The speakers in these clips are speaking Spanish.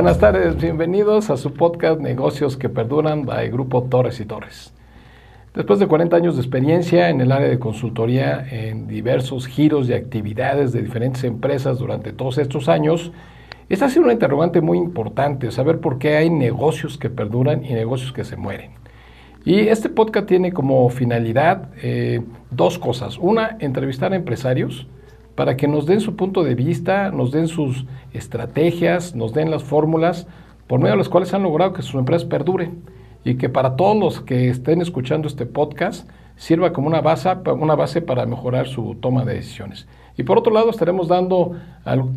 Buenas tardes, bienvenidos a su podcast Negocios que Perduran by Grupo Torres y Torres. Después de 40 años de experiencia en el área de consultoría en diversos giros y actividades de diferentes empresas durante todos estos años, esta ha sido una interrogante muy importante, saber por qué hay negocios que perduran y negocios que se mueren. Y este podcast tiene como finalidad eh, dos cosas. Una, entrevistar a empresarios para que nos den su punto de vista, nos den sus estrategias, nos den las fórmulas por medio de las cuales han logrado que sus empresas perduren y que para todos los que estén escuchando este podcast sirva como una base, una base para mejorar su toma de decisiones. Y por otro lado, estaremos dando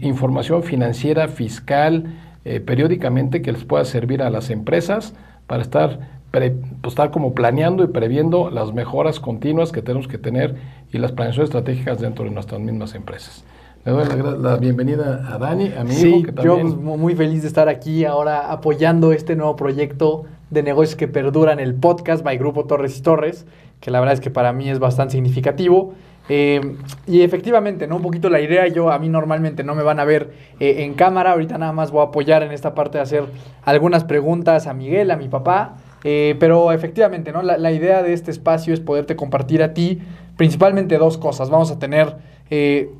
información financiera, fiscal, eh, periódicamente que les pueda servir a las empresas para estar, pues, estar como planeando y previendo las mejoras continuas que tenemos que tener y las planeaciones estratégicas dentro de nuestras mismas empresas. Le doy la, bienvenida a Dani, a mi hijo, que también... Yo muy feliz de estar aquí ahora apoyando este nuevo proyecto de negocios que perduran, el podcast by Grupo Torres y Torres, que la verdad es que para mí es bastante significativo. Eh, y efectivamente, ¿no? Un poquito la idea, yo a mí normalmente no me van a ver eh, en cámara, ahorita nada más voy a apoyar en esta parte de hacer algunas preguntas a Miguel, a mi papá, eh, pero efectivamente, ¿no? La, la, idea de este espacio es poderte compartir a ti principalmente dos cosas. Vamos a tener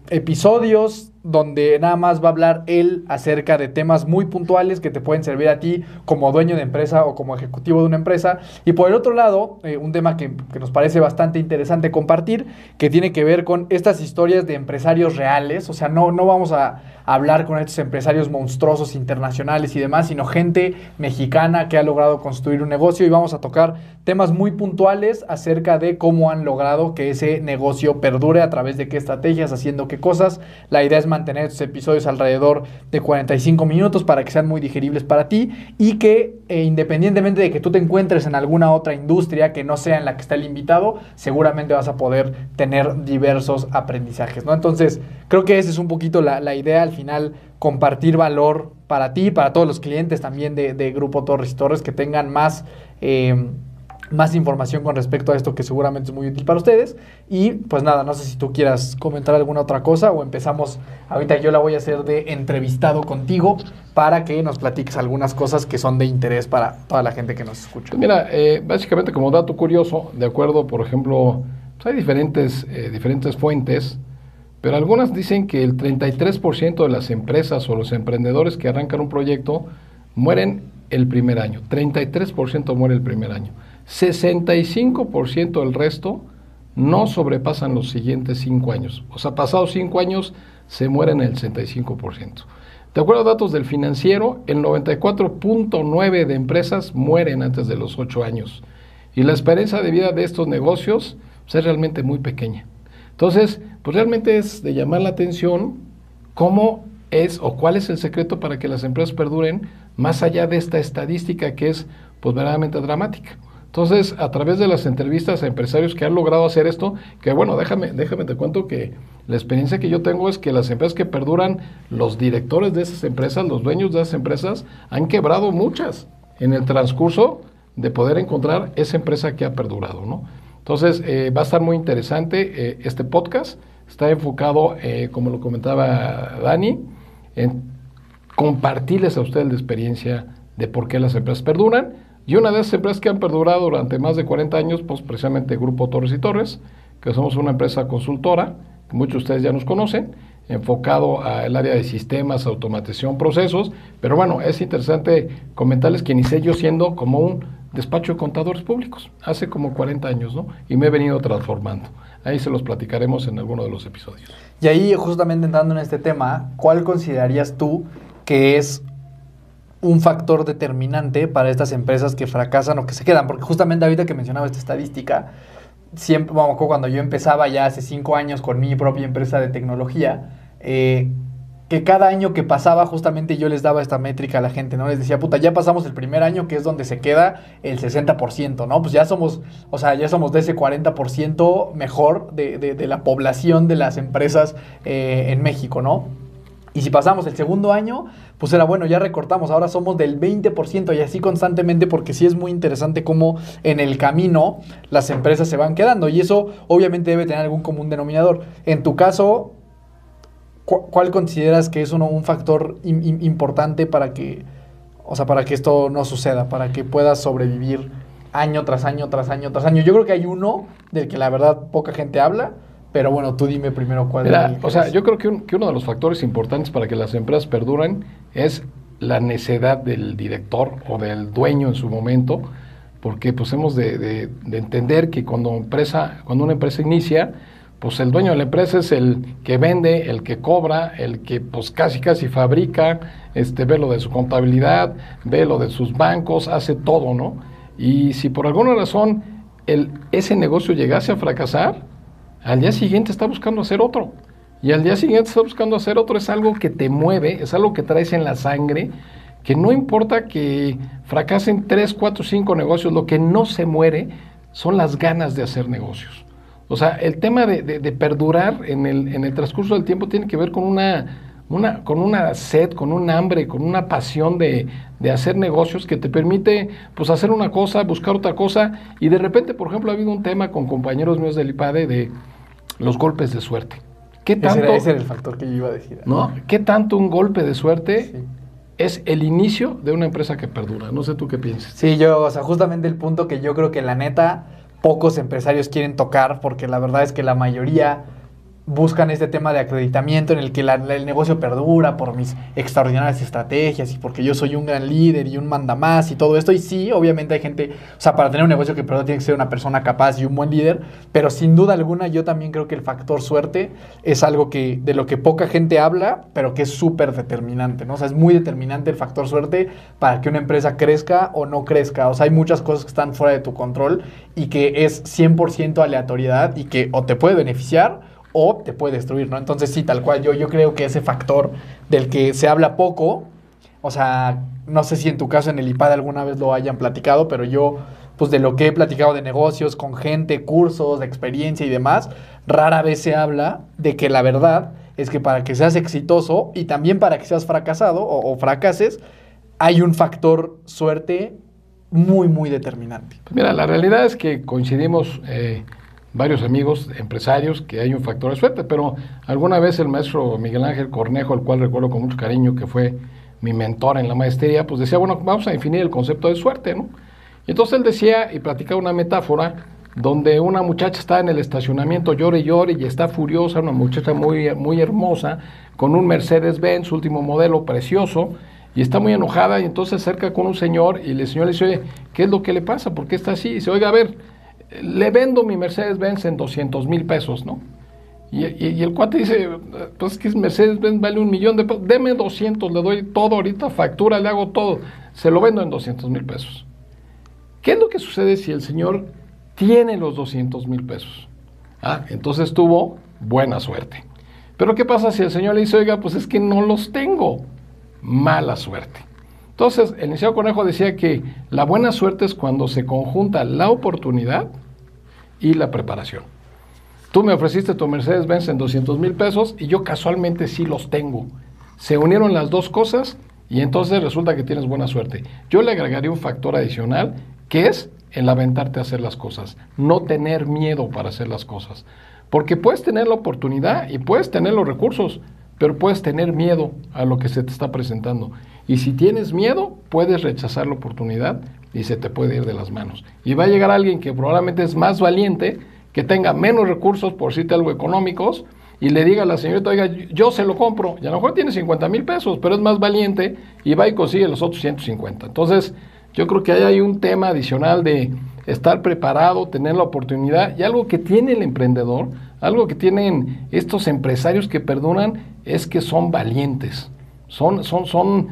episodios donde nada más va a hablar él acerca de temas muy puntuales que te pueden servir a ti como dueño de empresa o como ejecutivo de una empresa. Y por el otro lado, eh, un tema que, nos parece bastante interesante compartir, que tiene que ver con estas historias de empresarios reales. O sea, no, no vamos a hablar con estos empresarios monstruosos internacionales y demás, sino gente mexicana que ha logrado construir un negocio y vamos a tocar temas muy puntuales acerca de cómo han logrado que ese negocio perdure a través de qué estrategias, haciendo qué cosas. La idea es mantener estos episodios alrededor de 45 minutos para que sean muy digeribles para ti y que eh, independientemente de que tú te encuentres en alguna otra industria que no sea en la que está el invitado, seguramente vas a poder tener diversos aprendizajes, ¿no? Entonces, creo que esa es un poquito la, idea al final, compartir valor para ti, para todos los clientes también de, Grupo Torres y Torres que tengan más... Eh, más información con respecto a esto que seguramente es muy útil para ustedes. Y pues nada, no sé si tú quieras comentar alguna otra cosa o empezamos, ahorita yo la voy a hacer de entrevistado contigo para que nos platiques algunas cosas que son de interés para toda la gente que nos escucha. Pues mira, eh, básicamente como dato curioso, de acuerdo, por ejemplo, pues hay diferentes, eh, diferentes fuentes, pero algunas dicen que el 33% de las empresas o los emprendedores que arrancan un proyecto mueren el primer año. 33% muere el primer año. 65% del resto no sobrepasan los siguientes 5 años. O sea, pasados 5 años se mueren el 65%. De acuerdo a datos del financiero, el 94.9 de empresas mueren antes de los 8 años. Y la esperanza de vida de estos negocios pues, es realmente muy pequeña. Entonces, pues realmente es de llamar la atención cómo es o cuál es el secreto para que las empresas perduren más allá de esta estadística que es pues verdaderamente dramática. Entonces, a través de las entrevistas a empresarios que han logrado hacer esto, que bueno, déjame, déjame te cuento que la experiencia que yo tengo es que las empresas que perduran, los directores de esas empresas, los dueños de esas empresas, han quebrado muchas en el transcurso de poder encontrar esa empresa que ha perdurado, ¿no? Entonces, eh, va a estar muy interesante eh, este podcast. Está enfocado, eh, como lo comentaba Dani, en compartirles a ustedes la experiencia de por qué las empresas perduran y una de esas empresas que han perdurado durante más de 40 años, pues precisamente Grupo Torres y Torres, que somos una empresa consultora, que muchos de ustedes ya nos conocen, enfocado al área de sistemas, automatización, procesos, pero bueno, es interesante comentarles que inicié yo siendo como un despacho de contadores públicos, hace como 40 años, ¿no? Y me he venido transformando. Ahí se los platicaremos en alguno de los episodios. Y ahí, justamente entrando en este tema, ¿cuál considerarías tú que es un factor determinante para estas empresas que fracasan o que se quedan. Porque justamente ahorita que mencionaba esta estadística, siempre, cuando yo empezaba ya hace cinco años con mi propia empresa de tecnología, eh, que cada año que pasaba justamente yo les daba esta métrica a la gente, ¿no? Les decía, puta, ya pasamos el primer año que es donde se queda el 60%, ¿no? Pues ya somos, o sea, ya somos de ese 40% mejor de, de, la población de las empresas eh, en México, ¿no? Y si pasamos el segundo año, pues era bueno, ya recortamos, ahora somos del 20% y así constantemente porque sí es muy interesante cómo en el camino las empresas se van quedando y eso obviamente debe tener algún común denominador. En tu caso, ¿cuál consideras que es uno, un factor importante para que O sea, para que esto no suceda, para que puedas sobrevivir año tras año, tras año, tras año. Yo creo que hay uno del que la verdad poca gente habla, pero bueno, tú dime primero cuál Mira, es. el o sea, yo creo que, un- que uno de los factores importantes para que las empresas perduren es la necedad del director o del dueño en su momento, porque pues hemos de, de- de entender que cuando, empresa, cuando una empresa inicia, pues el dueño de la empresa es el que vende, el que cobra, el que pues casi casi fabrica, este, ve lo de su contabilidad, ve lo de sus bancos, hace todo, ¿no? Y si por alguna razón el, ese negocio llegase a fracasar, al día siguiente está buscando hacer otro. Y al día siguiente está buscando hacer otro. Es algo que te mueve, es algo que traes en la sangre, que no importa que fracasen 3, 4, 5 negocios, lo que no se muere son las ganas de hacer negocios. O sea, el tema de, de- de perdurar en el, en el transcurso del tiempo tiene que ver con una, una, con una sed, con un hambre, con una pasión de, de hacer negocios que te permite pues hacer una cosa, buscar otra cosa. Y de repente, por ejemplo, ha habido un tema con compañeros míos del IPADE de los golpes de suerte. ¿Qué Ese tanto, era, ese era el factor que yo iba a decir. ¿no? ¿Qué tanto un golpe de suerte Sí. es el inicio de una empresa que perdura? No sé tú qué piensas. Sí, yo, o sea, justamente el punto que yo creo que la neta pocos empresarios quieren tocar, porque la verdad es que la mayoría buscan este tema de acreditamiento en el que el negocio perdura por mis extraordinarias estrategias y porque yo soy un gran líder y un mandamás y todo esto. Y sí, obviamente hay gente, o sea, para tener un negocio que perdura tiene que ser una persona capaz y un buen líder, pero sin duda alguna yo también creo que el factor suerte es algo que de lo que poca gente habla, pero que es súper determinante, ¿no? O sea, es muy determinante el factor suerte para que una empresa crezca o no crezca. O sea, hay muchas cosas que están fuera de tu control y que es 100% aleatoriedad y que o te puede beneficiar o te puede destruir, ¿no? Entonces sí, tal cual, yo, yo creo que ese factor del que se habla poco, o sea, no sé si en tu caso en el IPAD alguna vez lo hayan platicado, pero yo, pues de lo que he platicado de negocios con gente, cursos, de experiencia y demás, rara vez se habla de que la verdad es que para que seas exitoso y también para que seas fracasado o, o fracases, hay un factor suerte muy, muy determinante. Pues mira, la realidad es que coincidimos eh, varios amigos empresarios que hay un factor de suerte, pero alguna vez el maestro Miguel Ángel Cornejo, el cual recuerdo con mucho cariño que fue mi mentor en la maestría, pues decía, bueno, vamos a definir el concepto de suerte, ¿no? Y entonces él decía y platicaba una metáfora donde una muchacha está en el estacionamiento, llore y llore y está furiosa, una muchacha muy, muy hermosa, con un Mercedes-Benz, último modelo, precioso, y está muy enojada y entonces se acerca con un señor y el señor le dice, oye, ¿qué es lo que le pasa? ¿Por qué está así? Y dice, oiga, a ver, le vendo mi Mercedes-Benz en 200 mil pesos, ¿no? Y, el cuate dice, pues que es Mercedes-Benz vale un millón de pesos, deme 200, le doy todo ahorita, factura, le hago todo, se lo vendo en 200 mil pesos. ¿Qué es lo que sucede si el señor tiene los 200 mil pesos? Ah, entonces tuvo buena suerte. Pero ¿qué pasa si el señor le dice, oiga, pues es que no los tengo? Mala suerte. Entonces, el licenciado Conejo decía que la buena suerte es cuando se conjunta la oportunidad y la preparación. Tú me ofreciste tu Mercedes-Benz en 200 mil pesos y yo casualmente sí los tengo. Se unieron las dos cosas y entonces resulta que tienes buena suerte. Yo le agregaría un factor adicional que es el aventarte a hacer las cosas, no tener miedo para hacer las cosas. Porque puedes tener la oportunidad y puedes tener los recursos, pero puedes tener miedo a lo que se te está presentando. Y si tienes miedo, puedes rechazar la oportunidad y se te puede ir de las manos. Y va a llegar alguien que probablemente es más valiente, que tenga menos recursos, por decirte algo económicos, y le diga a la señorita, oiga, yo se lo compro, y a lo mejor tiene 50 mil pesos, pero es más valiente y va y consigue los otros 150. Entonces, yo creo que ahí hay un tema adicional de estar preparado, tener la oportunidad, y algo que tiene el emprendedor, algo que tienen estos empresarios que perdonan, es que son valientes, son, son, son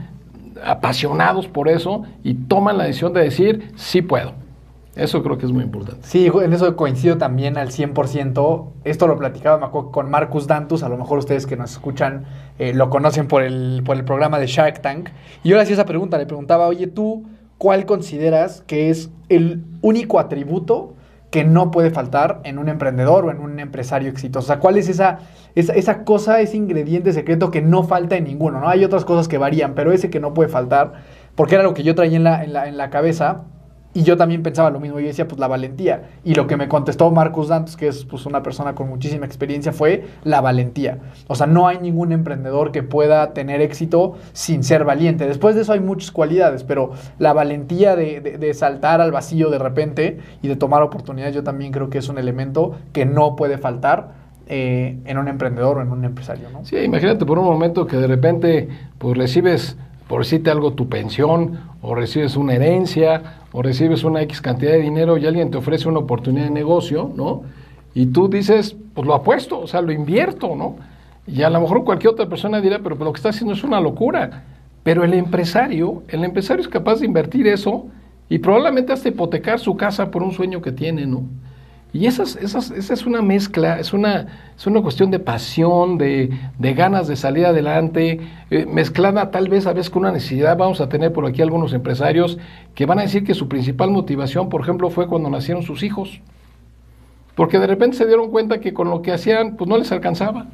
apasionados por eso y toman la decisión de decir, sí puedo. Eso creo que es muy importante. Sí, en eso coincido también al 100%. Esto lo platicaba con Marcus Dantus. A lo mejor ustedes que nos escuchan eh, lo conocen por el, por el programa de Shark Tank. Y yo le hacía esa pregunta. Le preguntaba, oye, ¿tú cuál consideras que es el único atributo que no puede faltar en un emprendedor o en un empresario exitoso? O sea, ¿cuál es esa, esa, esa cosa, ese ingrediente secreto que no falta en ninguno? ¿no? Hay otras cosas que varían, pero ese que no puede faltar, porque era lo que yo traía en la, en la, en la cabeza Y yo también pensaba lo mismo, yo decía, pues la valentía. Y lo que me contestó Marcus Dantos, que es pues una persona con muchísima experiencia, fue la valentía. O sea, no hay ningún emprendedor que pueda tener éxito sin ser valiente. Después de eso hay muchas cualidades, pero la valentía de, de, saltar al vacío de repente y de tomar oportunidades, yo también creo que es un elemento que no puede faltar eh, en un emprendedor o en un empresario. ¿no? Sí, imagínate por un momento que de repente pues recibes por decirte algo, tu pensión, o recibes una herencia, o recibes una X cantidad de dinero y alguien te ofrece una oportunidad de negocio, ¿no? Y tú dices, pues lo apuesto, o sea, lo invierto, ¿no? Y a lo mejor cualquier otra persona dirá, pero lo que está haciendo es una locura. Pero el empresario, el empresario es capaz de invertir eso y probablemente hasta hipotecar su casa por un sueño que tiene, ¿no? Y esas, esas, esa es una mezcla, es una, es una cuestión de pasión, de, de ganas de salir adelante, eh, mezclada tal vez a veces con una necesidad. Vamos a tener por aquí algunos empresarios que van a decir que su principal motivación, por ejemplo, fue cuando nacieron sus hijos. Porque de repente se dieron cuenta que con lo que hacían, pues no les alcanzaba.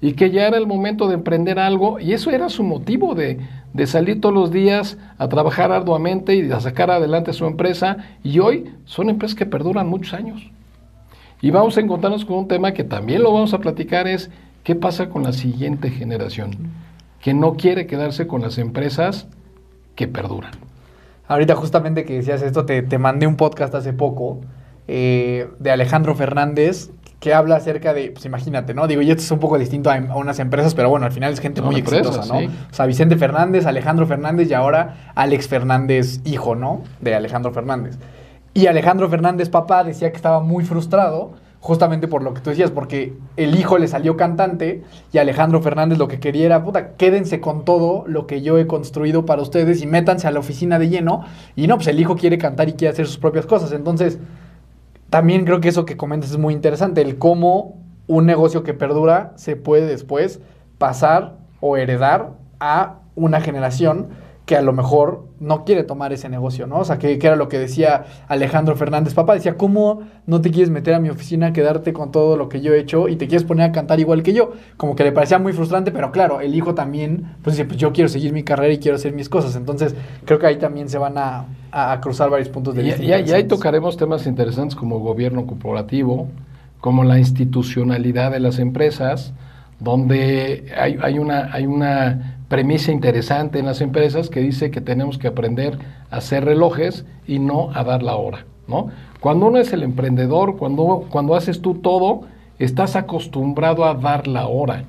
Y que ya era el momento de emprender algo. Y eso era su motivo de, de salir todos los días a trabajar arduamente y a sacar adelante su empresa. Y hoy son empresas que perduran muchos años. Y vamos a encontrarnos con un tema que también lo vamos a platicar, es qué pasa con la siguiente generación, que no quiere quedarse con las empresas que perduran. Ahorita justamente que decías esto, te, mandé un podcast hace poco eh, de Alejandro Fernández que habla acerca de, pues imagínate, ¿no? Digo, y esto es un poco distinto a, unas empresas, pero bueno, al final es gente muy exitosa, ¿no? O sea, Vicente Fernández, Alejandro Fernández y ahora Alex Fernández, hijo, ¿no? De Alejandro Fernández. Y Alejandro Fernández, papá, decía que estaba muy frustrado justamente por lo que tú decías, porque el hijo le salió cantante y Alejandro Fernández lo que quería era, puta, quédense con todo lo que yo he construido para ustedes y métanse a la oficina de lleno. Y no, pues el hijo quiere cantar y quiere hacer sus propias cosas. Entonces, también creo que eso que comentas es muy interesante, el cómo un negocio que perdura se puede después pasar o heredar a una generación que a lo mejor no quiere tomar ese negocio, ¿no? O sea, que, era lo que decía Alejandro Fernández, papá, decía, ¿cómo no te quieres meter a mi oficina, quedarte con todo lo que yo he hecho y te quieres poner a cantar igual que yo? Como que le parecía muy frustrante, pero claro, el hijo también, pues dice, pues yo quiero seguir mi carrera y quiero hacer mis cosas. Entonces, creo que ahí también se van a, cruzar varios puntos de vista. Y, y, ahí tocaremos temas interesantes como gobierno corporativo, como la institucionalidad de las empresas, donde hay, una, hay una premisa interesante en las empresas que dice que tenemos que aprender a hacer relojes y no a dar la hora, ¿no? Cuando uno es el emprendedor, cuando, cuando haces tú todo, estás acostumbrado a dar la hora.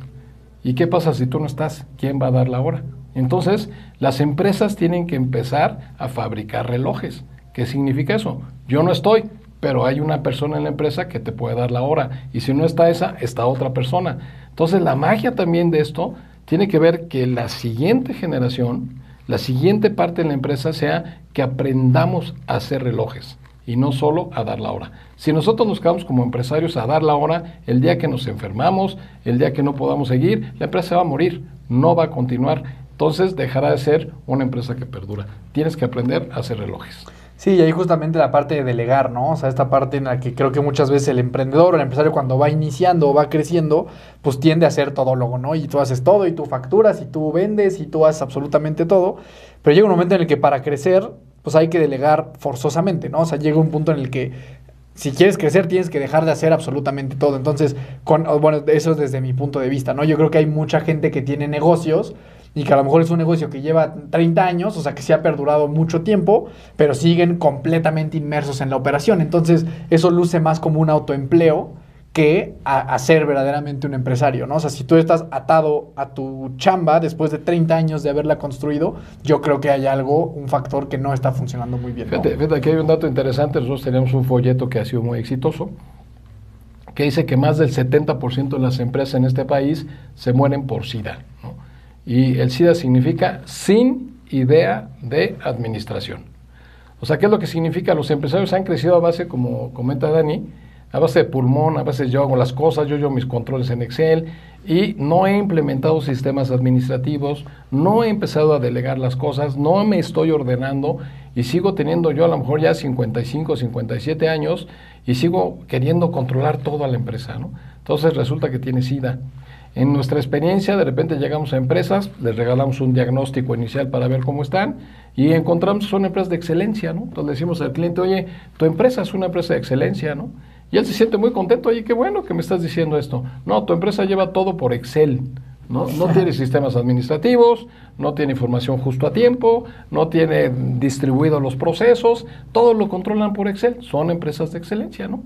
¿Y qué pasa si tú no estás? ¿Quién va a dar la hora? Entonces, las empresas tienen que empezar a fabricar relojes. ¿Qué significa eso? Yo no estoy, pero hay una persona en la empresa que te puede dar la hora. Y si no está esa, está otra persona. Entonces, la magia también de esto tiene que ver que la siguiente generación, la siguiente parte de la empresa sea que aprendamos a hacer relojes y no solo a dar la hora. Si nosotros nos quedamos como empresarios a dar la hora, el día que nos enfermamos, el día que no podamos seguir, la empresa va a morir, no va a continuar. Entonces dejará de ser una empresa que perdura. Tienes que aprender a hacer relojes. Sí, y ahí justamente la parte de delegar, ¿no? O sea, esta parte en la que creo que muchas veces el emprendedor o el empresario cuando va iniciando o va creciendo, pues tiende a ser todólogo, ¿no? Y tú haces todo y tú facturas y tú vendes y tú haces absolutamente todo. Pero llega un momento en el que para crecer, pues hay que delegar forzosamente, ¿no? O sea, llega un punto en el que si quieres crecer tienes que dejar de hacer absolutamente todo. Entonces, con, bueno, eso es desde mi punto de vista, ¿no? Yo creo que hay mucha gente que tiene negocios y que a lo mejor es un negocio que lleva 30 años, o sea, que se ha perdurado mucho tiempo, pero siguen completamente inmersos en la operación. Entonces, eso luce más como un autoempleo que a, ser verdaderamente un empresario, ¿no? O sea, si tú estás atado a tu chamba después de 30 años de haberla construido, yo creo que hay algo, un factor que no está funcionando muy bien. Fíjate, fíjate, aquí hay un dato interesante, nosotros tenemos un folleto que ha sido muy exitoso, que dice que más del 70% de las empresas en este país se mueren por SIDA. Y el SIDA significa sin idea de administración. O sea, ¿qué es lo que significa? Los empresarios han crecido a base, como comenta Dani, a base de pulmón, a veces yo hago las cosas, yo llevo mis controles en Excel y no he implementado sistemas administrativos, no he empezado a delegar las cosas, no me estoy ordenando y sigo teniendo yo a lo mejor ya 55, 57 años y sigo queriendo controlar toda la empresa, ¿no? Entonces resulta que tiene SIDA. En nuestra experiencia, de repente llegamos a empresas, les regalamos un diagnóstico inicial para ver cómo están y encontramos que son empresas de excelencia, ¿no? Entonces decimos al cliente, oye, tu empresa es una empresa de excelencia, ¿no? Y él se siente muy contento, oye, qué bueno que me estás diciendo esto. No, tu empresa lleva todo por Excel. ¿no? No tiene sistemas administrativos, no tiene información justo a tiempo, no tiene distribuidos los procesos, todo lo controlan por Excel. Son empresas de excelencia, ¿no?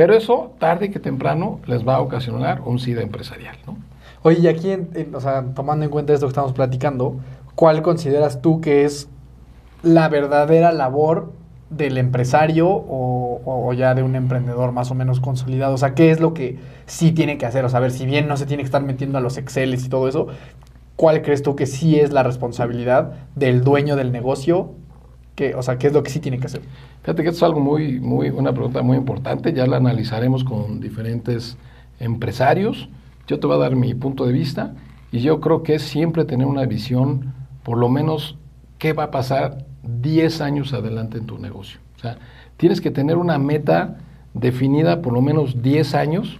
Pero eso, tarde que temprano, les va a ocasionar un SIDA empresarial, ¿no? Oye, y aquí, o sea, tomando en cuenta esto que estamos platicando, ¿cuál consideras tú que es la verdadera labor del empresario o, ya de un emprendedor más o menos consolidado? O sea, ¿qué es lo que sí tiene que hacer? O sea, a ver, si bien no se tiene que estar metiendo a los Exceles y todo eso, ¿cuál crees tú que sí es la responsabilidad del dueño del negocio? Que, o sea, ¿qué es lo que sí tiene que hacer? Fíjate que esto es algo muy, muy, una pregunta muy importante, ya la analizaremos con diferentes empresarios. Yo te voy a dar mi punto de vista y yo creo que es siempre tener una visión, por lo menos, qué va a pasar 10 años adelante en tu negocio. O sea, tienes que tener una meta definida por lo menos 10 años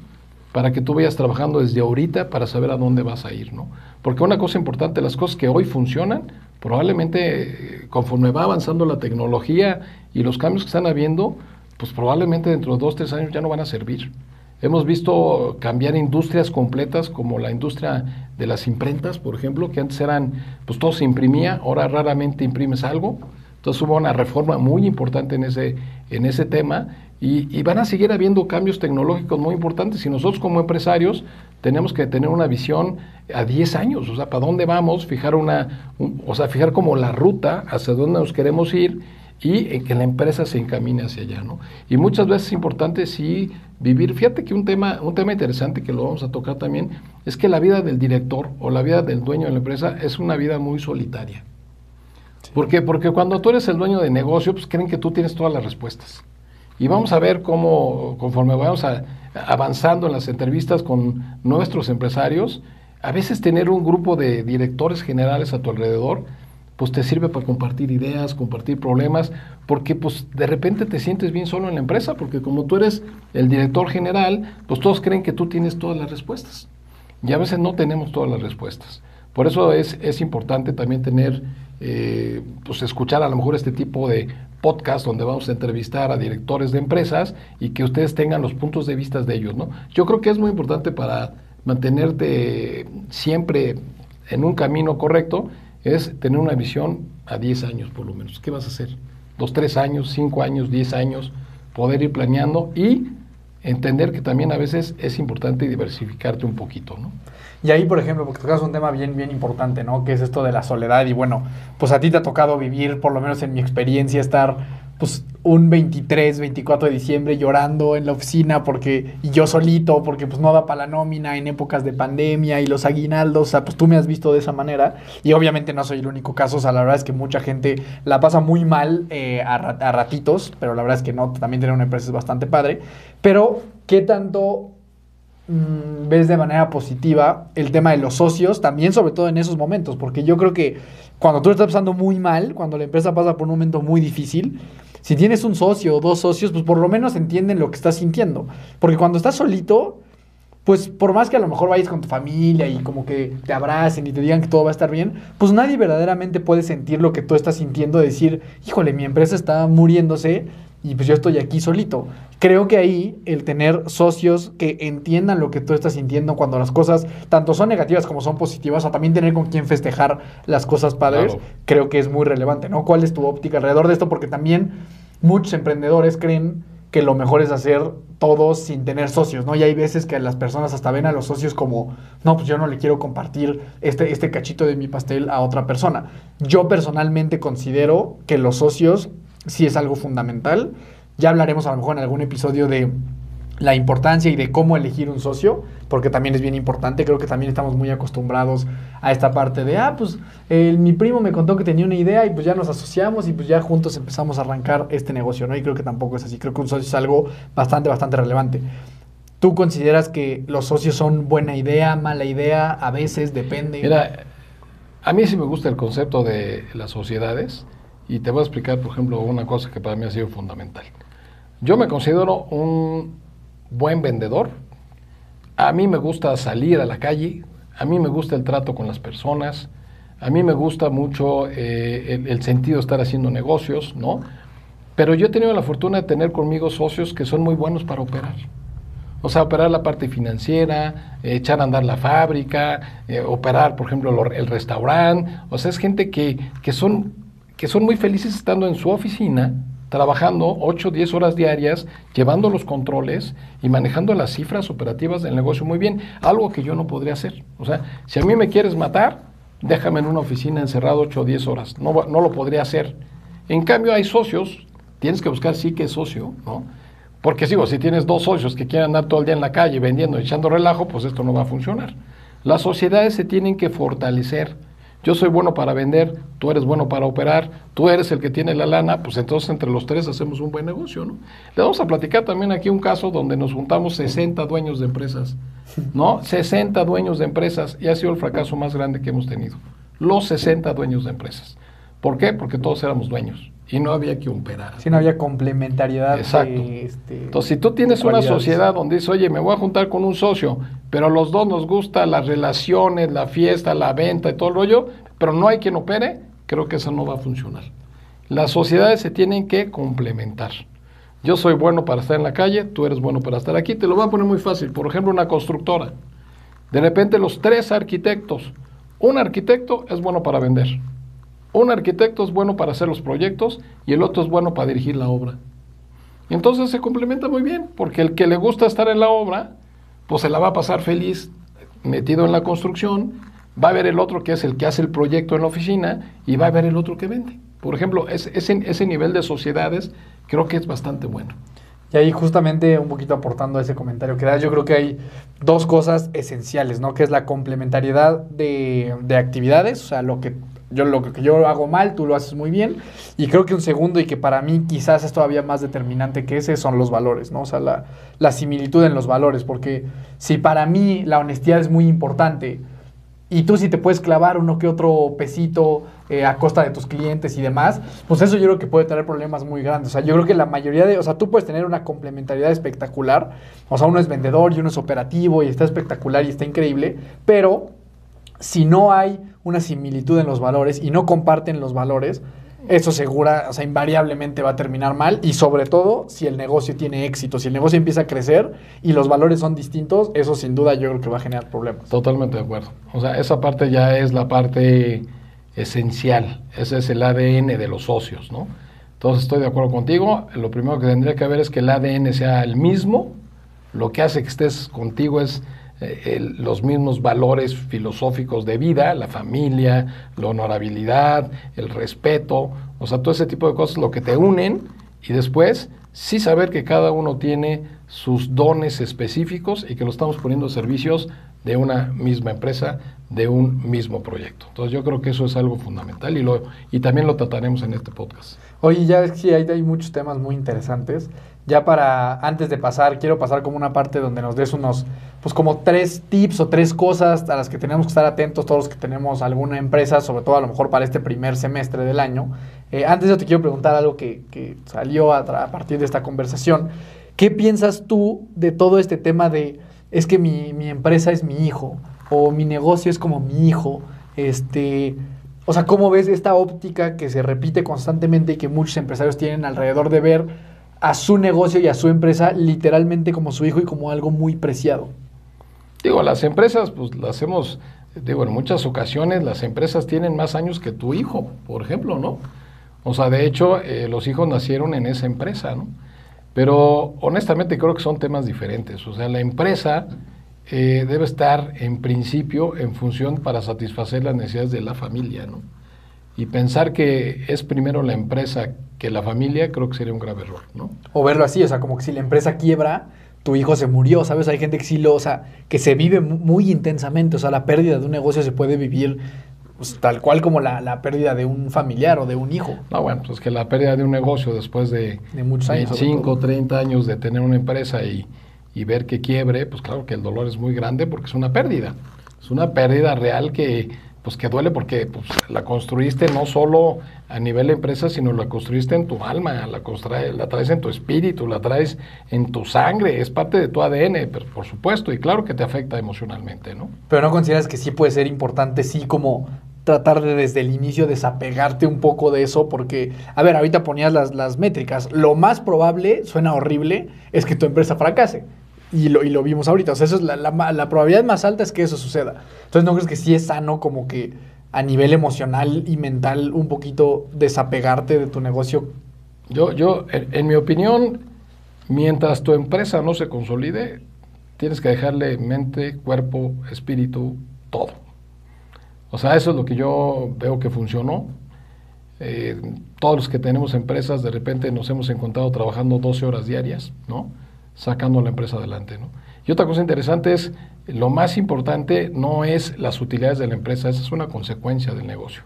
para que tú vayas trabajando desde ahorita para saber a dónde vas a ir, ¿no? Porque una cosa importante, las cosas que hoy funcionan, probablemente eh, conforme va avanzando la tecnología y los cambios que están habiendo, pues probablemente dentro de dos, tres años ya no van a servir. Hemos visto cambiar industrias completas como la industria de las imprentas, por ejemplo, que antes eran, pues todo se imprimía, ahora raramente imprimes algo. Entonces hubo una reforma muy importante en ese, en ese tema y, van a seguir habiendo cambios tecnológicos muy importantes y nosotros como empresarios tenemos que tener una visión a 10 años, o sea, para dónde vamos, fijar una, o sea, fijar como la ruta hacia dónde nos queremos ir y en que la empresa se encamine hacia allá, ¿no? Y muchas veces es importante sí vivir, fíjate que un tema, un tema interesante que lo vamos a tocar también, es que la vida del director o la vida del dueño de la empresa es una vida muy solitaria. ¿Por qué? Porque cuando tú eres el dueño de negocio, pues creen que tú tienes todas las respuestas. Y vamos a ver cómo, conforme vamos avanzando en las entrevistas con nuestros empresarios, a veces tener un grupo de directores generales a tu alrededor pues te sirve para compartir ideas, compartir problemas, porque pues de repente te sientes bien solo en la empresa, porque como tú eres el director general, pues todos creen que tú tienes todas las respuestas. Y a veces no tenemos todas las respuestas. Por eso es, es importante también tener, eh, pues escuchar a lo mejor este tipo de podcast donde vamos a entrevistar a directores de empresas y que ustedes tengan los puntos de vista de ellos, ¿no? Yo creo que es muy importante para mantenerte siempre en un camino correcto es tener una visión a 10 años por lo menos. ¿Qué vas a hacer? Dos, tres años, cinco años, 10 años, poder ir planeando y entender que también a veces es importante diversificarte un poquito, ¿no? Y ahí, por ejemplo, porque tocas un tema bien, bien importante, ¿no? Que es esto de la soledad. Y bueno, pues a ti te ha tocado vivir, por lo menos en mi experiencia, estar pues un 23, 24 de diciembre llorando en la oficina porque y yo solito porque pues no da para la nómina en épocas de pandemia y los aguinaldos, o sea, pues tú me has visto de esa manera. Y obviamente no soy el único caso, o sea, la verdad es que mucha gente la pasa muy mal eh, a, ratitos, pero la verdad es que no, también tener una empresa es bastante padre, pero ¿qué tanto mm, ves de manera positiva el tema de los socios, también sobre todo en esos momentos, porque yo creo que cuando tú estás pasando muy mal, cuando la empresa pasa por un momento muy difícil, si tienes un socio o dos socios, pues por lo menos entienden lo que estás sintiendo. Porque cuando estás solito, pues por más que a lo mejor vayas con tu familia y como que te abracen y te digan que todo va a estar bien, pues nadie verdaderamente puede sentir lo que tú estás sintiendo, decir, híjole, mi empresa está muriéndose y pues yo estoy aquí solito. Creo que ahí el tener socios que entiendan lo que tú estás sintiendo cuando las cosas tanto son negativas como son positivas, o también tener con quien festejar las cosas padres, creo que es muy relevante, ¿no? ¿Cuál es tu óptica alrededor de esto? Porque también muchos emprendedores creen que lo mejor es hacer todo sin tener socios, ¿no? Y hay veces que las personas hasta ven a los socios como, no, pues yo no le quiero compartir este, este cachito de mi pastel a otra persona. Yo personalmente considero que los socios sí es algo fundamental. Ya hablaremos a lo mejor en algún episodio de la importancia y de cómo elegir un socio, porque también es bien importante. Creo que también estamos muy acostumbrados a esta parte de, ah, pues mi primo me contó que tenía una idea y pues ya nos asociamos y pues ya juntos empezamos a arrancar este negocio, ¿no? Y creo que tampoco es así. Creo que un socio es algo bastante, bastante relevante. ¿Tú consideras que los socios son buena idea, mala idea? A veces depende. Mira, a mí sí me gusta el concepto de las sociedades y te voy a explicar, por ejemplo, una cosa que para mí ha sido fundamental. Yo me considero un buen vendedor A mí me gusta salir a la calle, a mí me gusta el trato con las personas, a mí me gusta mucho eh, el, sentido de estar haciendo negocios, ¿no? Pero yo he tenido la fortuna de tener conmigo socios que son muy buenos para operar. O sea, operar la parte financiera, echar a andar la fábrica, eh, operar, por ejemplo, el restaurante. O sea, es gente que, que, son, que son muy felices estando en su oficina, trabajando 8, 10 horas diarias, llevando los controles y manejando las cifras operativas del negocio muy bien. Algo que yo no podría hacer. O sea, si a mí me quieres matar, déjame en una oficina encerrado 8 o 10 horas. No, no lo podría hacer. En cambio, hay socios, tienes que buscar sí que es socio, ¿no? Porque sigo, si tienes dos socios que quieren andar todo el día en la calle vendiendo echando relajo, pues esto no va a funcionar. Las sociedades se tienen que fortalecer. Yo soy bueno para vender, tú eres bueno para operar, tú eres el que tiene la lana, pues entonces entre los tres hacemos un buen negocio, ¿no? Le vamos a platicar también aquí un caso donde nos juntamos 60 dueños de empresas, ¿no? 60 dueños de empresas y ha sido el fracaso más grande que hemos tenido. Los 60 dueños de empresas. ¿Por qué? Porque todos éramos dueños y no había que operar. Si no había complementariedad. Exacto. este, Entonces, si tú tienes una sociedad donde dices, oye, me voy a juntar con un socio, pero a los dos nos gusta las relaciones, la fiesta, la venta y todo el rollo, pero no hay quien opere, creo que eso no va a funcionar. Las sociedades se tienen que complementar. Yo soy bueno para estar en la calle, tú eres bueno para estar aquí. Te lo voy a poner muy fácil. Por ejemplo, una constructora. De repente los tres arquitectos. Un arquitecto es bueno para vender un arquitecto es bueno para hacer los proyectos y el otro es bueno para dirigir la obra. Entonces se complementa muy bien, porque el que le gusta estar en la obra, pues se la va a pasar feliz metido en la construcción, va a ver el otro que es el que hace el proyecto en la oficina y va a ver el otro que vende. Por ejemplo, ese, ese nivel de sociedades creo que es bastante bueno. Y ahí justamente un poquito aportando a ese comentario que das, yo creo que hay dos cosas esenciales, ¿no? Que es la complementariedad de, de actividades, o sea, lo que yo lo que yo hago mal, tú lo haces muy bien. Y creo que un segundo, y que para mí quizás es todavía más determinante que ese, son los valores, ¿no? O sea, la, la similitud en los valores. Porque si para mí la honestidad es muy importante, y tú si te puedes clavar uno que otro pesito eh, a costa de tus clientes y demás, pues eso yo creo que puede tener problemas muy grandes. O sea, yo creo que la mayoría de, o sea, tú puedes tener una complementariedad espectacular, o sea, uno es vendedor y uno es operativo y está espectacular y está increíble, pero si no hay una similitud en los valores y no comparten los valores, eso segura, o sea, invariablemente va a terminar mal y sobre todo si el negocio tiene éxito, si el negocio empieza a crecer y los valores son distintos, eso sin duda yo creo que va a generar problemas. Totalmente de acuerdo. O sea, esa parte ya es la parte esencial, ese es el ADN de los socios, ¿no? Entonces estoy de acuerdo contigo, lo primero que tendría que ver es que el ADN sea el mismo, lo que hace que estés contigo es eh, los mismos valores filosóficos de vida, la familia, la honorabilidad, el respeto, o sea, todo ese tipo de cosas lo que te unen y después sí saber que cada uno tiene sus dones específicos y que lo estamos poniendo a servicios de una misma empresa, de un mismo proyecto. Entonces yo creo que eso es algo fundamental y, lo, y también lo trataremos en este podcast. Oye, ya es que hay, muchos temas muy interesantes. Ya para, antes de pasar, quiero pasar como una parte donde nos des unos, pues como tres tips o tres cosas a las que tenemos que estar atentos todos los que tenemos alguna empresa, sobre todo a lo mejor para este primer semestre del año. Eh, antes yo te quiero preguntar algo que, que salió a, a partir de esta conversación. ¿Qué piensas tú de todo este tema de, es que mi, mi empresa es mi hijo, o mi negocio es como mi hijo, este... O sea, ¿cómo ves esta óptica que se repite constantemente y que muchos empresarios tienen alrededor de ver a su negocio y a su empresa literalmente como su hijo y como algo muy preciado. Digo, las empresas, pues las hacemos, digo, en muchas ocasiones las empresas tienen más años que tu hijo, por ejemplo, ¿no? O sea, de hecho, eh, los hijos nacieron en esa empresa, ¿no? Pero honestamente creo que son temas diferentes. O sea, la empresa eh, debe estar en principio en función para satisfacer las necesidades de la familia, ¿no? Y pensar que es primero la empresa que la familia, creo que sería un grave error, ¿no? O verlo así, o sea, como que si la empresa quiebra, tu hijo se murió, ¿sabes? Hay gente que sí lo, o sea, que se vive muy intensamente, o sea, la pérdida de un negocio se puede vivir pues, tal cual como la, pérdida de un familiar o de un hijo. No, bueno, pues que la pérdida de un negocio después de, de muchos años, 25, 30 años de tener una empresa y, y ver que quiebre, pues claro que el dolor es muy grande porque es una pérdida. Es una pérdida real que pues que duele porque pues, la construiste no solo a nivel de empresa, sino la construiste en tu alma, la, la traes en tu espíritu, la traes en tu sangre, es parte de tu ADN, por supuesto, y claro que te afecta emocionalmente, ¿no? Pero no consideras que sí puede ser importante, sí, como tratar de desde el inicio desapegarte un poco de eso, porque, a ver, ahorita ponías las, las métricas, lo más probable, suena horrible, es que tu empresa fracase. Y lo, y lo vimos ahorita. O sea, eso es la, la, probabilidad más alta es que eso suceda. Entonces, ¿no crees que sí es sano como que a nivel emocional y mental un poquito desapegarte de tu negocio? Yo, yo en, mi opinión, mientras tu empresa no se consolide, tienes que dejarle mente, cuerpo, espíritu, todo. O sea, eso es lo que yo veo que funcionó. Eh, todos los que tenemos empresas, de repente nos hemos encontrado trabajando 12 horas diarias, ¿no? sacando la empresa adelante. ¿no? Y otra cosa interesante es, lo más importante no es las utilidades de la empresa, esa es una consecuencia del negocio.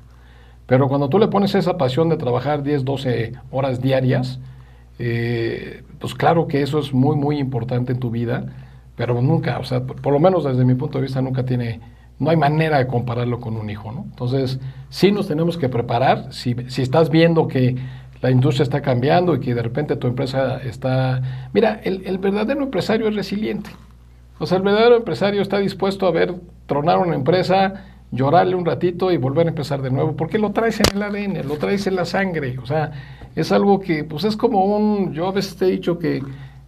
Pero cuando tú le pones esa pasión de trabajar 10, 12 horas diarias, eh, pues claro que eso es muy, muy importante en tu vida, pero nunca, o sea, por, lo menos desde mi punto de vista, nunca tiene, no hay manera de compararlo con un hijo, ¿no? Entonces, sí nos tenemos que preparar, si, estás viendo que la industria está cambiando y que de repente tu empresa está... Mira, el, verdadero empresario es resiliente. O sea, el verdadero empresario está dispuesto a ver tronar una empresa, llorarle un ratito y volver a empezar de nuevo, porque lo traes en el ADN, lo traes en la sangre. O sea, es algo que, pues es como un... Yo a veces te he dicho que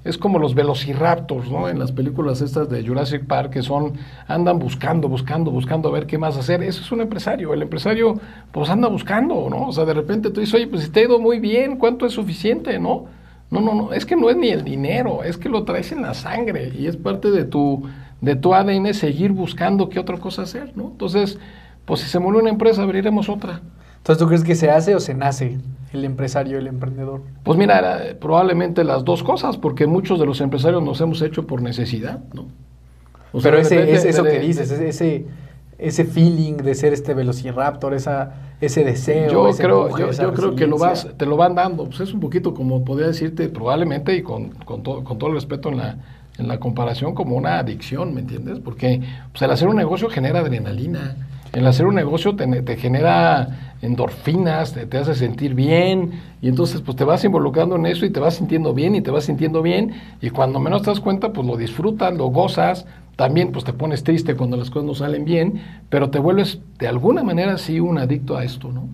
es como los velociraptors, ¿no? En las películas estas de Jurassic Park, que son, andan buscando, buscando, buscando a ver qué más hacer. Eso es un empresario. El empresario, pues anda buscando, ¿no? O sea, de repente tú dices, oye, pues si te ha ido muy bien, ¿cuánto es suficiente, no? No, no, no, es que no es ni el dinero, es que lo traes en la sangre y es parte de tu, de tu ADN seguir buscando qué otra cosa hacer, ¿no? Entonces, pues si se muere una empresa, abriremos otra. Entonces, ¿tú crees que se hace o se nace el empresario, el emprendedor? Pues mira, probablemente las dos cosas, porque muchos de los empresarios nos hemos hecho por necesidad, ¿no? Pero ese, eso que dices, ese, ese feeling de ser este velociraptor, esa, ese deseo. Yo creo, yo, creo que lo vas, te lo van dando. Pues es un poquito como podría decirte, probablemente, y con, con, con todo el respeto en la, en la comparación, como una adicción, ¿me entiendes? Porque pues, el hacer un negocio genera adrenalina el hacer un negocio te, genera endorfinas, te, hace sentir bien y entonces pues te vas involucrando en eso y te vas sintiendo bien y te vas sintiendo bien y cuando menos te das cuenta pues lo disfrutas, lo gozas, también pues te pones triste cuando las cosas no salen bien, pero te vuelves de alguna manera sí un adicto a esto, ¿no?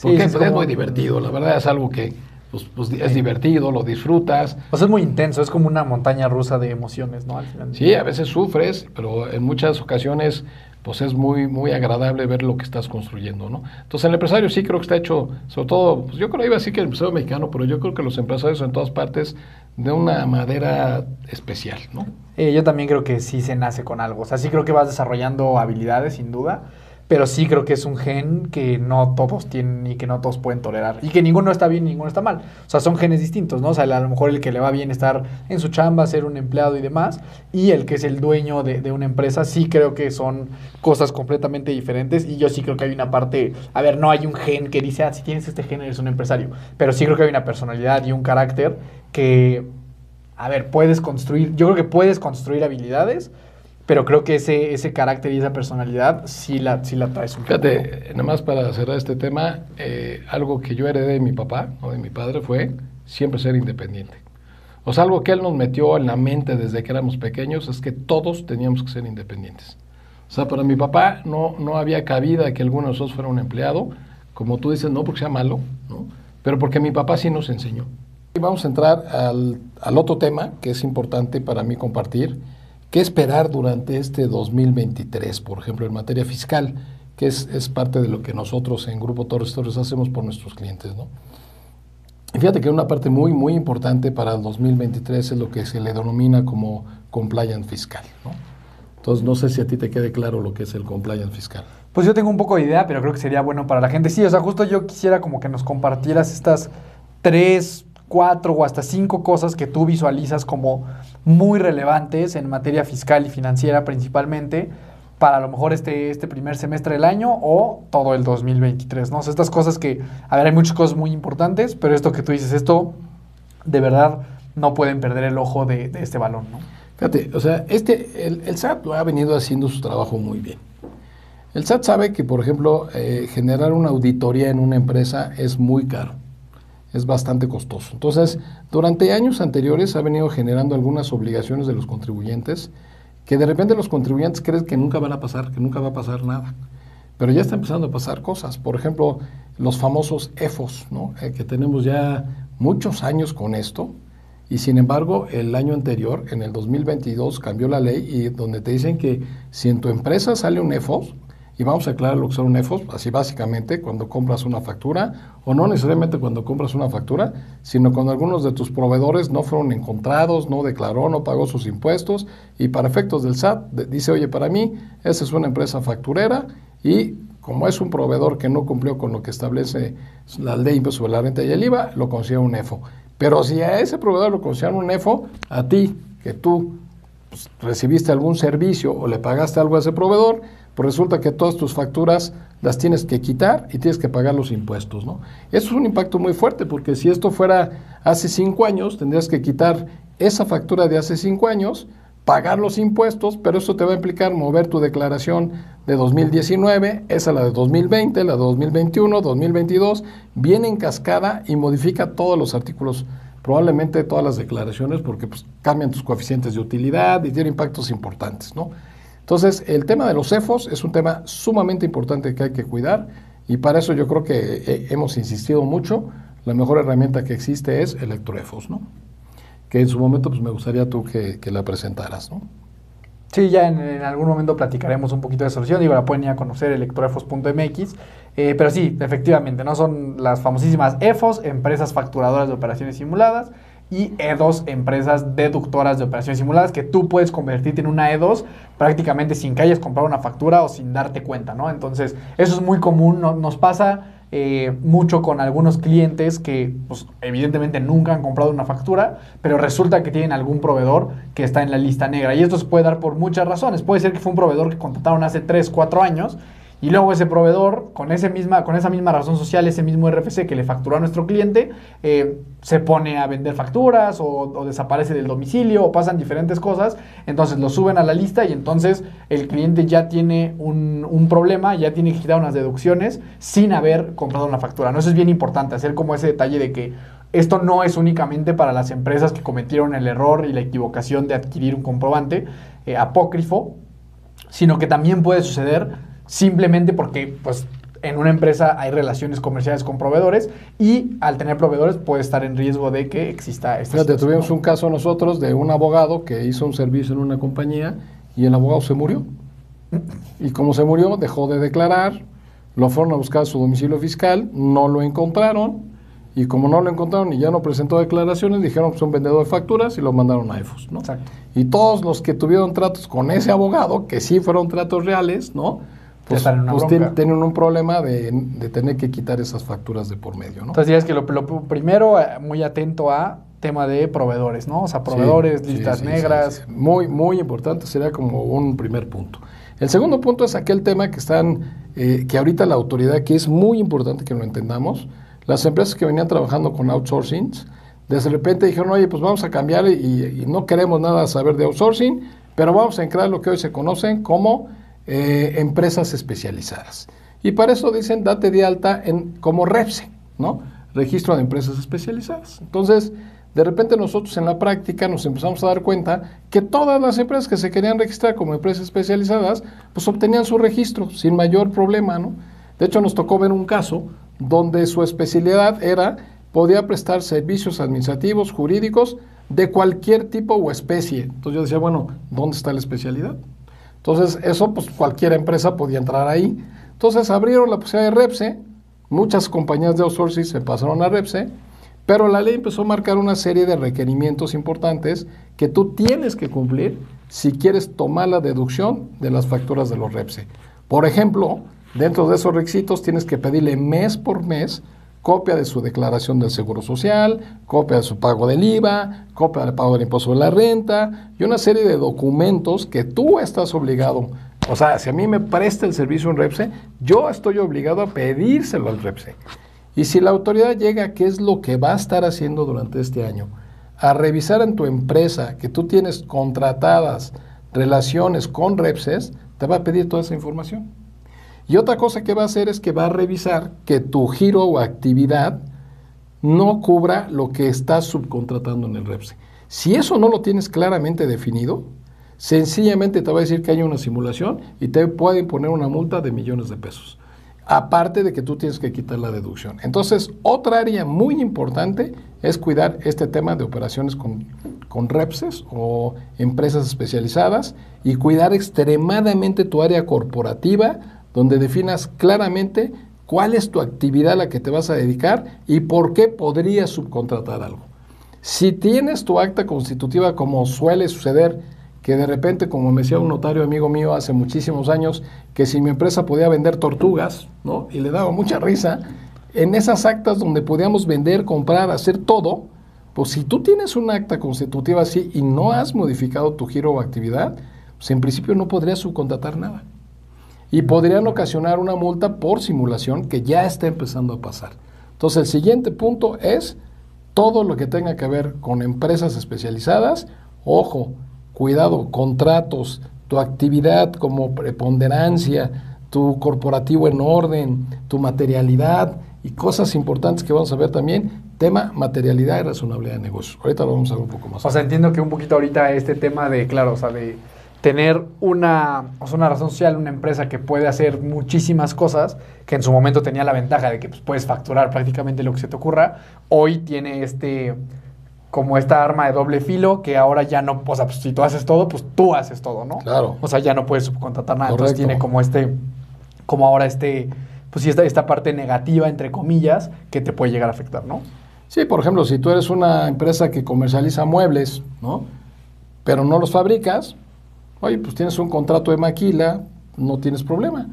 Porque es, pues, muy divertido, la verdad es algo que pues, pues es divertido, lo disfrutas. Pues es muy intenso, es como una montaña rusa de emociones, ¿no? Al final. Sí, a veces sufres, pero en muchas ocasiones pues es muy, muy agradable ver lo que estás construyendo, ¿no? Entonces el empresario sí creo que está hecho, sobre todo, pues yo creo que iba a decir que el empresario mexicano, pero yo creo que los empresarios en todas partes de una madera especial, ¿no? Eh, yo también creo que sí se nace con algo, o sea, sí creo que vas desarrollando habilidades, sin duda, pero sí creo que es un gen que no todos tienen y que no todos pueden tolerar. Y que ninguno está bien ninguno está mal. O sea, son genes distintos, ¿no? O sea, a lo mejor el que le va bien estar en su chamba, ser un empleado y demás, y el que es el dueño de, una empresa, sí creo que son cosas completamente diferentes. Y yo sí creo que hay una parte, a ver, no hay un gen que dice, ah, si tienes este gen eres un empresario. Pero sí creo que hay una personalidad y un carácter que, a ver, puedes construir, yo creo que puedes construir habilidades pero creo que ese, ese carácter y esa personalidad sí la, sí la traes un poco. Fíjate, nada más para cerrar este tema, eh, algo que yo heredé de mi papá o de mi padre fue siempre ser independiente. O sea, algo que él nos metió en la mente desde que éramos pequeños es que todos teníamos que ser independientes. O sea, para mi papá no, no había cabida que alguno de nosotros fuera un empleado, como tú dices, no porque sea malo, ¿no? pero porque mi papá sí nos enseñó. Y vamos a entrar al, al otro tema que es importante para mí compartir, ¿Qué esperar durante este 2023, por ejemplo, en materia fiscal? que es, parte de lo que nosotros en Grupo Torres Torres hacemos por nuestros clientes, ¿no? Y fíjate que una parte muy, muy importante para el 2023 es lo que se le denomina como compliance fiscal, ¿no? Entonces, no sé si a ti te quede claro lo que es el compliance fiscal. Pues yo tengo un poco de idea, pero creo que sería bueno para la gente. Sí, o sea, justo yo quisiera como que nos compartieras estas tres cuatro o hasta cinco cosas que tú visualizas como muy relevantes en materia fiscal y financiera principalmente para a lo mejor este, este primer semestre del año o todo el 2023, ¿no? estas cosas que, a ver, hay muchas cosas muy importantes, pero esto que tú dices, esto de verdad no pueden perder el ojo de, este balón, ¿no? Fíjate, o sea, este, el, el SAT ha venido haciendo su trabajo muy bien. El SAT sabe que, por ejemplo, eh, generar una auditoría en una empresa es muy caro, es bastante costoso. Entonces, durante años anteriores ha venido generando algunas obligaciones de los contribuyentes que de repente los contribuyentes creen que nunca van a pasar, que nunca va a pasar nada. Pero ya está empezando a pasar cosas. Por ejemplo, los famosos EFOS, ¿no? Eh, que tenemos ya muchos años con esto. Y sin embargo, el año anterior, en el 2022, cambió la ley y donde te dicen que si en tu empresa sale un EFOS, y vamos a aclarar lo que son EFOS, así básicamente cuando compras una factura, o no necesariamente cuando compras una factura, sino cuando algunos de tus proveedores no fueron encontrados, no declaró, no pagó sus impuestos, y para efectos del SAT dice, oye, para mí, esa es una empresa facturera y como es un proveedor que no cumplió con lo que establece la ley sobre la renta y el IVA, lo considera un EFO. Pero si a ese proveedor lo consideran un EFO, a ti, que tú pues, recibiste algún servicio o le pagaste algo a ese proveedor, pues resulta que todas tus facturas las tienes que quitar y tienes que pagar los impuestos, ¿no? Eso es un impacto muy fuerte, porque si esto fuera hace cinco años, tendrías que quitar esa factura de hace cinco años, pagar los impuestos, pero eso te va a implicar mover tu declaración de 2019, esa la de 2020, la de 2021, 2022, viene en cascada y modifica todos los artículos, probablemente todas las declaraciones, porque pues, cambian tus coeficientes de utilidad y tiene impactos importantes, ¿no? Entonces, el tema de los CEFOS es un tema sumamente importante que hay que cuidar y para eso yo creo que eh, hemos insistido mucho. La mejor herramienta que existe es Electroefos, ¿no? Que en su momento pues me gustaría tú que, la presentaras, ¿no? Sí, ya en, algún momento platicaremos un poquito de solución. Digo, la pueden ir a conocer electroefos.mx. Eh, pero sí, efectivamente, no son las famosísimas EFOS, empresas facturadoras de operaciones simuladas y E2, empresas deductoras de operaciones simuladas, que tú puedes convertirte en una E2 prácticamente sin que hayas comprado una factura o sin darte cuenta, ¿no? Entonces, eso es muy común, nos pasa eh, mucho con algunos clientes que, pues, evidentemente nunca han comprado una factura, pero resulta que tienen algún proveedor que está en la lista negra. Y esto se puede dar por muchas razones. Puede ser que fue un proveedor que contrataron hace 3, 4 años y luego ese proveedor, con, ese misma, con esa misma razón social, ese mismo RFC que le facturó a nuestro cliente, eh, se pone a vender facturas o, desaparece del domicilio o pasan diferentes cosas. Entonces lo suben a la lista y entonces el cliente ya tiene un, un problema, ya tiene que quitar unas deducciones sin haber comprado una factura. ¿no? Eso es bien importante, hacer como ese detalle de que esto no es únicamente para las empresas que cometieron el error y la equivocación de adquirir un comprobante eh, apócrifo, sino que también puede suceder simplemente porque pues en una empresa hay relaciones comerciales con proveedores y al tener proveedores puede estar en riesgo de que exista esta Fíjate, tuvimos un caso nosotros de un abogado que hizo un servicio en una compañía y el abogado se murió. Y como se murió, dejó de declarar, lo fueron a buscar a su domicilio fiscal, no lo encontraron y como no lo encontraron y ya no presentó declaraciones, dijeron que son vendedor de facturas y lo mandaron a EFOS, ¿no? Y todos los que tuvieron tratos con ese abogado, que sí fueron tratos reales, ¿no? Pues, pues tienen, un problema de, tener que quitar esas facturas de por medio, ¿no? Entonces dirías que lo, primero, eh, muy atento a tema de proveedores, ¿no? O sea, proveedores, listas negras. Muy, muy importante, sería como un primer punto. El segundo punto es aquel tema que están, eh, que ahorita la autoridad, que es muy importante que lo entendamos, las empresas que venían trabajando con outsourcing, de repente dijeron, oye, pues vamos a cambiar y, y no queremos nada saber de outsourcing, pero vamos a entrar lo que hoy se conocen como eh, empresas especializadas. Y para eso dicen, date de alta en, como REPSE, ¿no? Registro de Empresas Especializadas. Entonces, de repente nosotros en la práctica nos empezamos a dar cuenta que todas las empresas que se querían registrar como empresas especializadas, pues obtenían su registro sin mayor problema, ¿no? De hecho, nos tocó ver un caso donde su especialidad era, podía prestar servicios administrativos, jurídicos, de cualquier tipo o especie. Entonces yo decía, bueno, ¿dónde está la especialidad? Entonces, eso, pues cualquier empresa podía entrar ahí. Entonces, abrieron la posibilidad de Repse, muchas compañías de outsourcing se pasaron a Repse, pero la ley empezó a marcar una serie de requerimientos importantes que tú tienes que cumplir si quieres tomar la deducción de las facturas de los Repse. Por ejemplo, dentro de esos requisitos tienes que pedirle mes por mes copia de su declaración del Seguro Social, copia de su pago del IVA, copia del pago del impuesto de la renta y una serie de documentos que tú estás obligado. O sea, si a mí me presta el servicio un REPSE, yo estoy obligado a pedírselo al REPSE. Y si la autoridad llega, ¿qué es lo que va a estar haciendo durante este año? A revisar en tu empresa que tú tienes contratadas relaciones con REPSES, te va a pedir toda esa información. Y otra cosa que va a hacer es que va a revisar que tu giro o actividad no cubra lo que estás subcontratando en el REPSE. Si eso no lo tienes claramente definido, sencillamente te va a decir que hay una simulación y te pueden poner una multa de millones de pesos. Aparte de que tú tienes que quitar la deducción. Entonces, otra área muy importante es cuidar este tema de operaciones con, con REPSES o empresas especializadas y cuidar extremadamente tu área corporativa, donde definas claramente cuál es tu actividad a la que te vas a dedicar y por qué podrías subcontratar algo. Si tienes tu acta constitutiva, como suele suceder, que de repente, como me decía un notario amigo mío hace muchísimos años, que si mi empresa podía vender tortugas, ¿no? Y le daba mucha risa, en esas actas donde podíamos vender, comprar, hacer todo, pues si tú tienes una acta constitutiva así y no has modificado tu giro o actividad, pues en principio no podrías subcontratar nada y podrían ocasionar una multa por simulación que ya está empezando a pasar. Entonces, el siguiente punto es todo lo que tenga que ver con empresas especializadas. Ojo, cuidado, contratos, tu actividad como preponderancia, tu corporativo en orden, tu materialidad y cosas importantes que vamos a ver también, tema materialidad y razonabilidad de negocio. Ahorita lo vamos a ver un poco más. O sea, entiendo que un poquito ahorita este tema de, claro, o sea, de tener una, una razón social, una empresa que puede hacer muchísimas cosas, que en su momento tenía la ventaja de que pues, puedes facturar prácticamente lo que se te ocurra, hoy tiene este como esta arma de doble filo que ahora ya no, o sea, pues, si tú haces todo, pues tú haces todo, ¿no? Claro. O sea, ya no puedes subcontratar nada. Entonces tiene como este, como ahora este, pues sí, esta, esta parte negativa, entre comillas, que te puede llegar a afectar, ¿no? Sí, por ejemplo, si tú eres una empresa que comercializa muebles, ¿no? Pero no los fabricas, Oye, pues tienes un contrato de maquila, no tienes problema.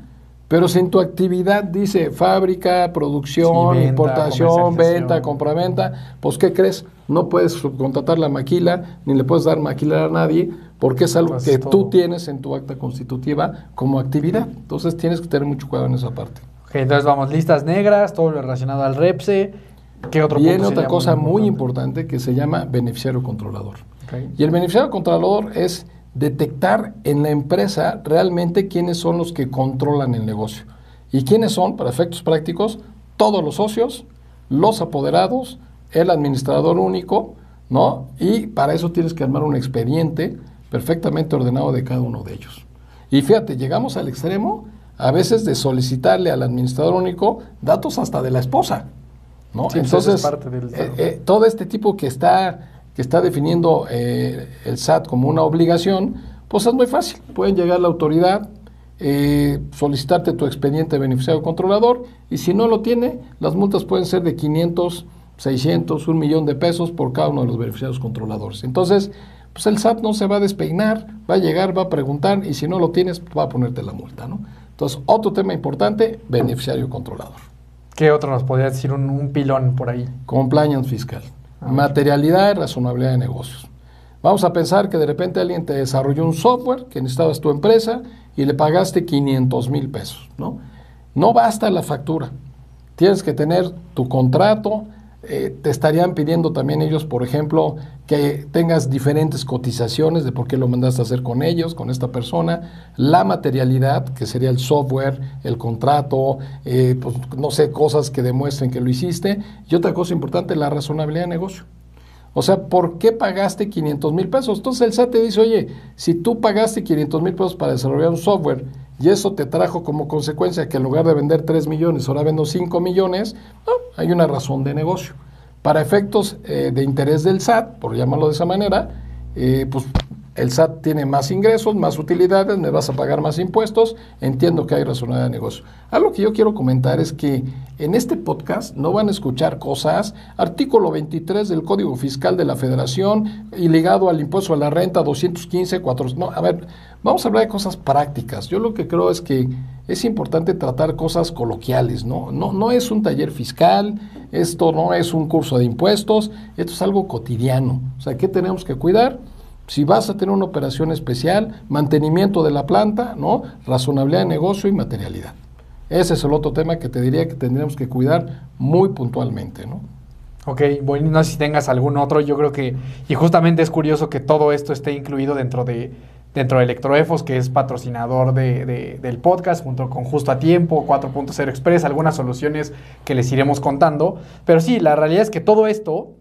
Pero si en tu actividad dice fábrica, producción, importación, venta, compraventa, pues ¿qué crees? No puedes subcontratar la maquila, ni le puedes dar maquila a nadie, porque es algo pues que tú tienes en tu acta constitutiva como actividad. Entonces tienes que tener mucho cuidado en esa parte. Ok, entonces vamos, listas negras, todo lo relacionado al REPSE. ¿Qué otro Viene otra cosa muy importante? que se llama beneficiario controlador. Y el beneficiario controlador es detectar en la empresa realmente quiénes son los que controlan el negocio. ¿Y quiénes son, para efectos prácticos? Todos los socios, los apoderados, el administrador único, ¿no? Y para eso tienes que armar un expediente perfectamente ordenado de cada uno de ellos. Y fíjate, llegamos al extremo a veces de solicitarle al administrador único datos hasta de la esposa, ¿no? Pues Entonces, eh, eh, todo este tipo que está que está definiendo eh, el SAT como una obligación, pues es muy fácil. Pueden llegar a la autoridad, eh, solicitarte tu expediente de beneficiario controlador y si no lo tiene, las multas pueden ser de 500, 600, un millón de pesos por cada uno de los beneficiarios controladores. Entonces, pues el SAT no se va a despeinar, va a llegar, va a preguntar y si no lo tienes, va a ponerte la multa, ¿no? Entonces, otro tema importante, beneficiario controlador. ¿Qué otro nos podría decir un, un pilón por ahí? Compliance fiscal. Materialidad y razonabilidad de negocios. Vamos a pensar que de repente alguien te desarrolló un software que necesitabas tu empresa y le pagaste 500 mil pesos, ¿no? No basta la factura. Tienes que tener tu contrato, eh, te estarían pidiendo también ellos, por ejemplo, que tengas diferentes cotizaciones de por qué lo mandaste a hacer con ellos, con esta persona, la materialidad, que sería el software, el contrato, eh, pues, no sé, cosas que demuestren que lo hiciste, y otra cosa importante, la razonabilidad de negocio. O sea, ¿por qué pagaste 500 mil pesos? Entonces el SAT te dice, oye, si tú pagaste 500 mil pesos para desarrollar un software y eso te trajo como consecuencia que en lugar de vender 3 millones, ahora vendo 5 millones, no, hay una razón de negocio. Para efectos eh, de interés del SAT, por llamarlo de esa manera, eh, pues el SAT tiene más ingresos, más utilidades, me vas a pagar más impuestos, entiendo que hay razonabilidad de negocio. Algo que yo quiero comentar es que en este podcast no van a escuchar cosas, artículo 23 del Código Fiscal de la Federación y ligado al impuesto a la renta 215, 4, no, a ver, vamos a hablar de cosas prácticas. Yo lo que creo es que es importante tratar cosas coloquiales, ¿no? No, es un taller fiscal, esto no es un curso de impuestos, esto es algo cotidiano. O sea, ¿qué tenemos que cuidar? Si vas a tener una operación especial, mantenimiento de la planta, ¿no? Razonabilidad de negocio y materialidad. Ese es el otro tema que te diría que tendríamos que cuidar muy puntualmente, ¿no? Ok, bueno, no sé si tengas algún otro, yo creo que, y justamente es curioso que todo esto esté incluido dentro de, dentro de Electroefos, que es patrocinador de, de, del podcast, junto con Justo a Tiempo, 4.0 Express, algunas soluciones que les iremos contando. Pero sí, la realidad es que todo esto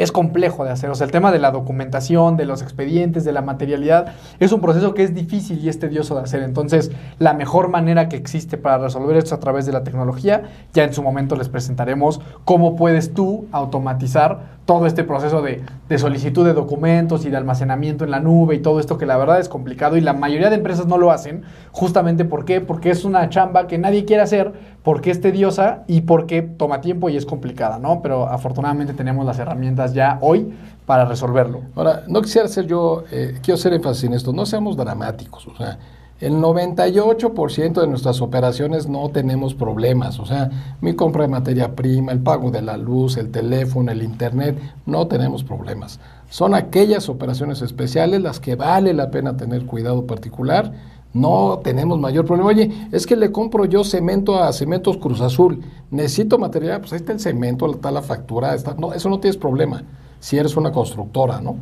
es complejo de hacer. O sea, el tema de la documentación, de los expedientes, de la materialidad, es un proceso que es difícil y es tedioso de hacer. Entonces, la mejor manera que existe para resolver esto es a través de la tecnología. Ya en su momento les presentaremos cómo puedes tú automatizar todo este proceso de, de, solicitud de documentos y de almacenamiento en la nube y todo esto que la verdad es complicado y la mayoría de empresas no lo hacen. Justamente ¿por qué? Porque es una chamba que nadie quiere hacer, porque es tediosa y porque toma tiempo y es complicada, ¿no? Pero afortunadamente tenemos las herramientas ya hoy para resolverlo. Ahora, no quisiera ser yo, eh, quiero hacer énfasis en esto, no seamos dramáticos, o sea, el 98% de nuestras operaciones no tenemos problemas, o sea, mi compra de materia prima, el pago de la luz, el teléfono, el internet, no tenemos problemas. Son aquellas operaciones especiales las que vale la pena tener cuidado particular. No tenemos mayor problema. Oye, es que le compro yo cemento a Cementos Cruz Azul. Necesito material, pues ahí está el cemento, está la factura, está, no, eso no tienes problema si eres una constructora, ¿no?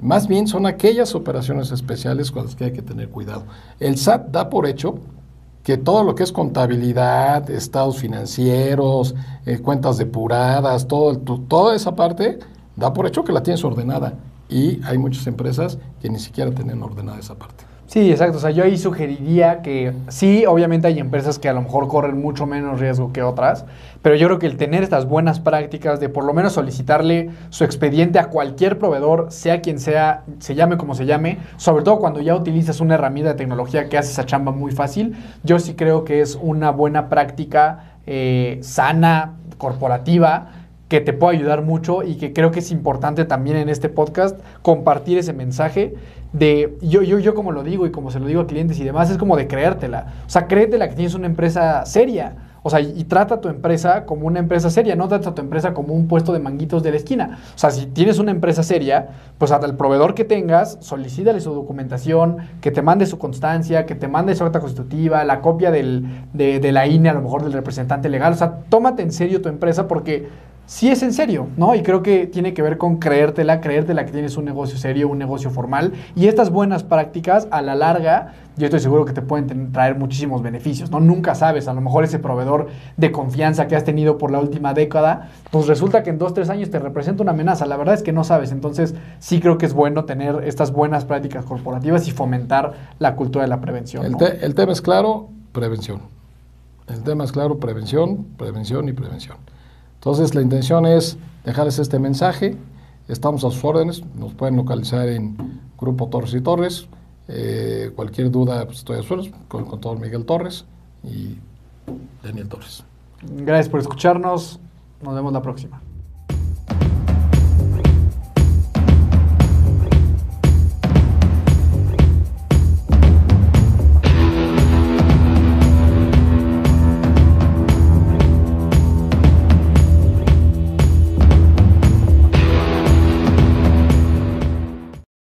Más bien son aquellas operaciones especiales con las que hay que tener cuidado. El SAT da por hecho que todo lo que es contabilidad, estados financieros, eh, cuentas depuradas, todo, toda esa parte, da por hecho que la tienes ordenada. Y hay muchas empresas que ni siquiera tienen ordenada esa parte. Sí, exacto. O sea, yo ahí sugeriría que sí, obviamente hay empresas que a lo mejor corren mucho menos riesgo que otras, pero yo creo que el tener estas buenas prácticas de por lo menos solicitarle su expediente a cualquier proveedor, sea quien sea, se llame como se llame, sobre todo cuando ya utilizas una herramienta de tecnología que hace esa chamba muy fácil, yo sí creo que es una buena práctica eh, sana, corporativa, que te puede ayudar mucho y que creo que es importante también en este podcast compartir ese mensaje de, yo, yo, yo como lo digo y como se lo digo a clientes y demás, es como de creértela. O sea, créetela que tienes una empresa seria. O sea, y, trata a tu empresa como una empresa seria, no trata a tu empresa como un puesto de manguitos de la esquina. O sea, si tienes una empresa seria, pues el proveedor que tengas, solicítale su documentación, que te mande su constancia, que te mande su acta constitutiva, la copia del, de, de la INE, a lo mejor del representante legal. O sea, tómate en serio tu empresa porque sí es en serio, ¿no? Y creo que tiene que ver con creértela, creértela que tienes un negocio serio, un negocio formal. Y estas buenas prácticas, a la larga, yo estoy seguro que te pueden traer muchísimos beneficios, ¿no? Nunca sabes, a lo mejor ese proveedor de confianza que has tenido por la última década, pues resulta que en dos, tres años te representa una amenaza. La verdad es que no sabes. Entonces, sí creo que es bueno tener estas buenas prácticas corporativas y fomentar la cultura de la prevención. El, te el tema es claro, prevención. El tema es claro, prevención, prevención y prevención. Entonces, la intención es dejarles este mensaje. Estamos a sus órdenes. Nos pueden localizar en Grupo Torres y Torres. Eh, cualquier duda, pues estoy a sus con el contador Miguel Torres y Daniel Torres. Gracias por escucharnos. Nos vemos la próxima.